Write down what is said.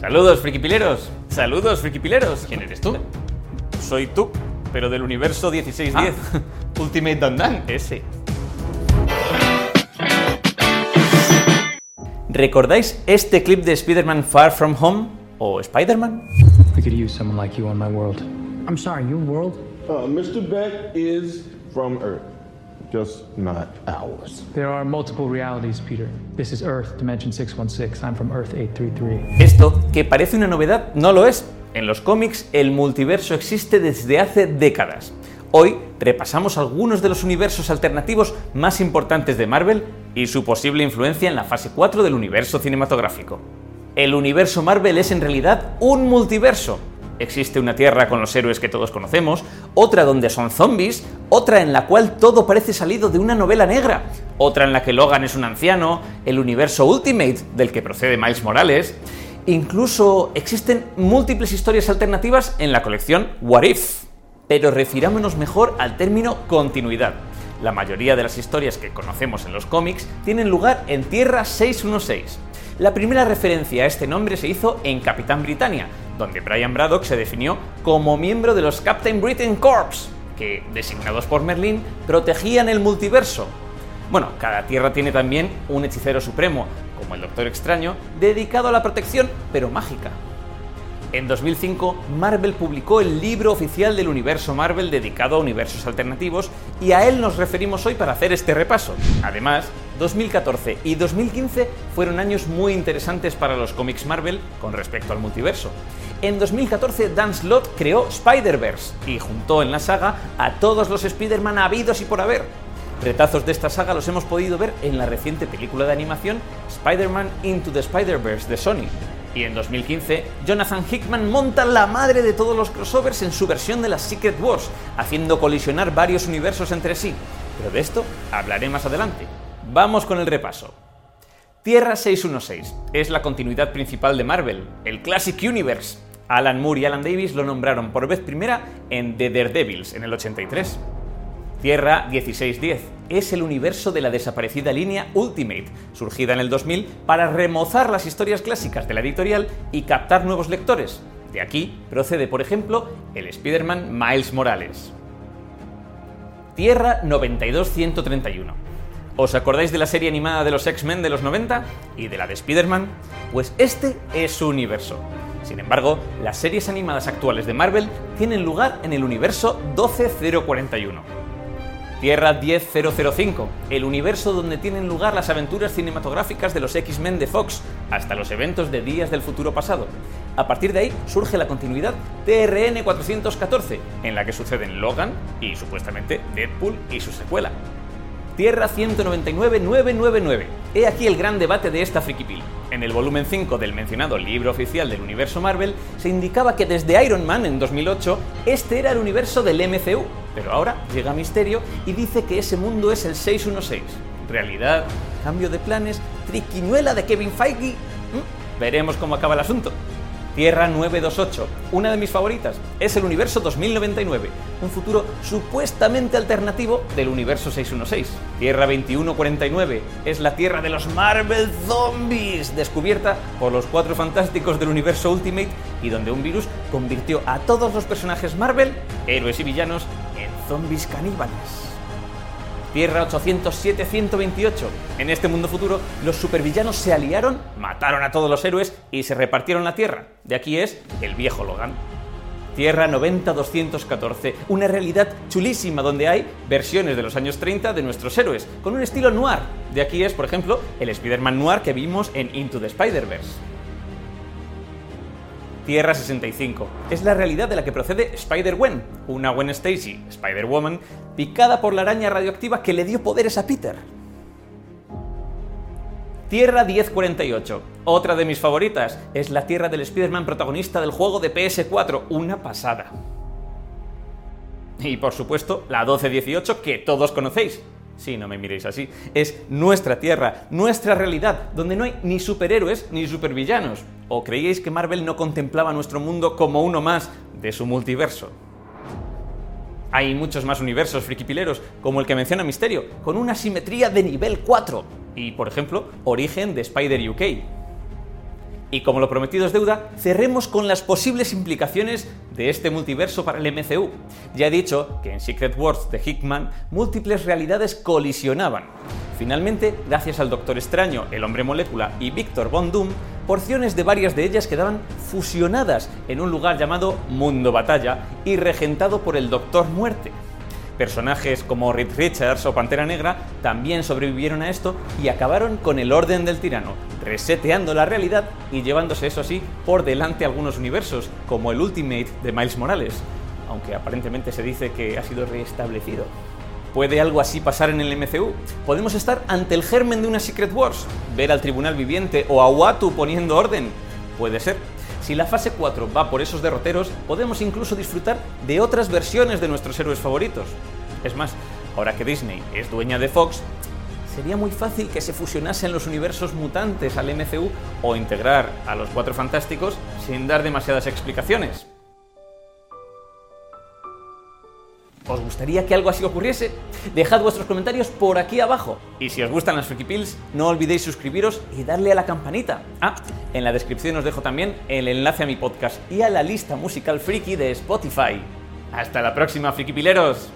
Saludos, frikipileros. Saludos, frikipileros. ¿Quién eres tú? Soy tú, pero del universo 1610. Ultimate Dan ese. ¿Recordáis este clip de Spider-Man Far From Home o Spider-Man? We could use someone like you on my world. I'm sorry, your world? Uh, Mr. Beck is from Earth, just not ours. There are multiple realities, Peter. This is Earth, Dimension 616. I'm from Earth 833. Esto, que parece una novedad, no lo es. En los cómics, el multiverso existe desde hace décadas. Hoy repasamos algunos de los universos alternativos más importantes de Marvel y su posible influencia en la fase 4 del universo cinematográfico. El universo Marvel es en realidad un multiverso. Existe una Tierra con los héroes que todos conocemos, otra donde son zombies, otra en la cual todo parece salido de una novela negra, otra en la que Logan es un anciano, el universo Ultimate del que procede Miles Morales. Incluso existen múltiples historias alternativas en la colección What If pero refirámonos mejor al término continuidad. La mayoría de las historias que conocemos en los cómics tienen lugar en Tierra 616. La primera referencia a este nombre se hizo en Capitán Britannia, donde Brian Braddock se definió como miembro de los Captain Britain Corps, que, designados por Merlin, protegían el multiverso. Bueno, cada Tierra tiene también un hechicero supremo, como el Doctor Extraño, dedicado a la protección, pero mágica. En 2005, Marvel publicó el libro oficial del universo Marvel dedicado a universos alternativos y a él nos referimos hoy para hacer este repaso. Además, 2014 y 2015 fueron años muy interesantes para los cómics Marvel con respecto al multiverso. En 2014, Dan Slott creó Spider-Verse y juntó en la saga a todos los Spider-Man habidos y por haber. Retazos de esta saga los hemos podido ver en la reciente película de animación Spider-Man Into the Spider-Verse de Sony, y en 2015, Jonathan Hickman monta la madre de todos los crossovers en su versión de las Secret Wars, haciendo colisionar varios universos entre sí. Pero de esto hablaré más adelante. Vamos con el repaso. Tierra 616 es la continuidad principal de Marvel, el Classic Universe. Alan Moore y Alan Davis lo nombraron por vez primera en The Daredevils en el 83. Tierra 1610 es el universo de la desaparecida línea Ultimate, surgida en el 2000 para remozar las historias clásicas de la editorial y captar nuevos lectores. De aquí procede, por ejemplo, el Spider-Man Miles Morales. Tierra 92131. ¿Os acordáis de la serie animada de los X-Men de los 90 y de la de Spider-Man? Pues este es su universo. Sin embargo, las series animadas actuales de Marvel tienen lugar en el universo 12041 Tierra 10005, el universo donde tienen lugar las aventuras cinematográficas de los X-Men de Fox, hasta los eventos de Días del Futuro Pasado. A partir de ahí surge la continuidad TRN 414, en la que suceden Logan y supuestamente Deadpool y su secuela. Tierra 199-999. He aquí el gran debate de esta frikipil. En el volumen 5 del mencionado libro oficial del universo Marvel se indicaba que desde Iron Man en 2008 este era el universo del MCU, pero ahora llega Misterio y dice que ese mundo es el 616. ¿Realidad? ¿Cambio de planes? ¿Triquiñuela de Kevin Feige? ¿Mm? Veremos cómo acaba el asunto. Tierra 928, una de mis favoritas, es el universo 2099, un futuro supuestamente alternativo del universo 616. Tierra 2149 es la Tierra de los Marvel Zombies, descubierta por los cuatro fantásticos del universo Ultimate y donde un virus convirtió a todos los personajes Marvel, héroes y villanos, en zombies caníbales. Tierra 807-128. En este mundo futuro, los supervillanos se aliaron, mataron a todos los héroes y se repartieron la Tierra. De aquí es el viejo Logan. Tierra 90-214, una realidad chulísima donde hay versiones de los años 30 de nuestros héroes, con un estilo noir. De aquí es, por ejemplo, el Spider-Man noir que vimos en Into the Spider-Verse. Tierra 65. Es la realidad de la que procede Spider-Gwen, una Gwen Stacy, Spider-Woman, picada por la araña radioactiva que le dio poderes a Peter. Tierra 1048. Otra de mis favoritas. Es la Tierra del Spider-Man protagonista del juego de PS4. Una pasada. Y por supuesto, la 1218 que todos conocéis. Sí, no me miréis así. Es nuestra tierra, nuestra realidad, donde no hay ni superhéroes ni supervillanos. ¿O creíais que Marvel no contemplaba nuestro mundo como uno más de su multiverso? Hay muchos más universos frikipileros, como el que menciona Misterio, con una simetría de nivel 4. Y, por ejemplo, Origen de Spider UK. Y como lo prometido es deuda, cerremos con las posibles implicaciones de este multiverso para el MCU. Ya he dicho que en Secret Wars de Hickman múltiples realidades colisionaban. Finalmente, gracias al Doctor Extraño, el Hombre Molécula y Victor Von Doom, porciones de varias de ellas quedaban fusionadas en un lugar llamado Mundo Batalla y regentado por el Doctor Muerte. Personajes como Reed Richards o Pantera Negra también sobrevivieron a esto y acabaron con el orden del tirano, reseteando la realidad y llevándose eso sí por delante algunos universos, como el Ultimate de Miles Morales, aunque aparentemente se dice que ha sido reestablecido. ¿Puede algo así pasar en el MCU? ¿Podemos estar ante el germen de una Secret Wars? ¿Ver al tribunal viviente o a Watu poniendo orden? Puede ser. Si la fase 4 va por esos derroteros, podemos incluso disfrutar de otras versiones de nuestros héroes favoritos. Es más, ahora que Disney es dueña de Fox, sería muy fácil que se fusionasen los universos mutantes al MCU o integrar a los Cuatro Fantásticos sin dar demasiadas explicaciones. ¿Os gustaría que algo así ocurriese? Dejad vuestros comentarios por aquí abajo. Y si os gustan las Freaky Pills, no olvidéis suscribiros y darle a la campanita. Ah, en la descripción os dejo también el enlace a mi podcast y a la lista musical friki de Spotify. Hasta la próxima, Friki Pileros.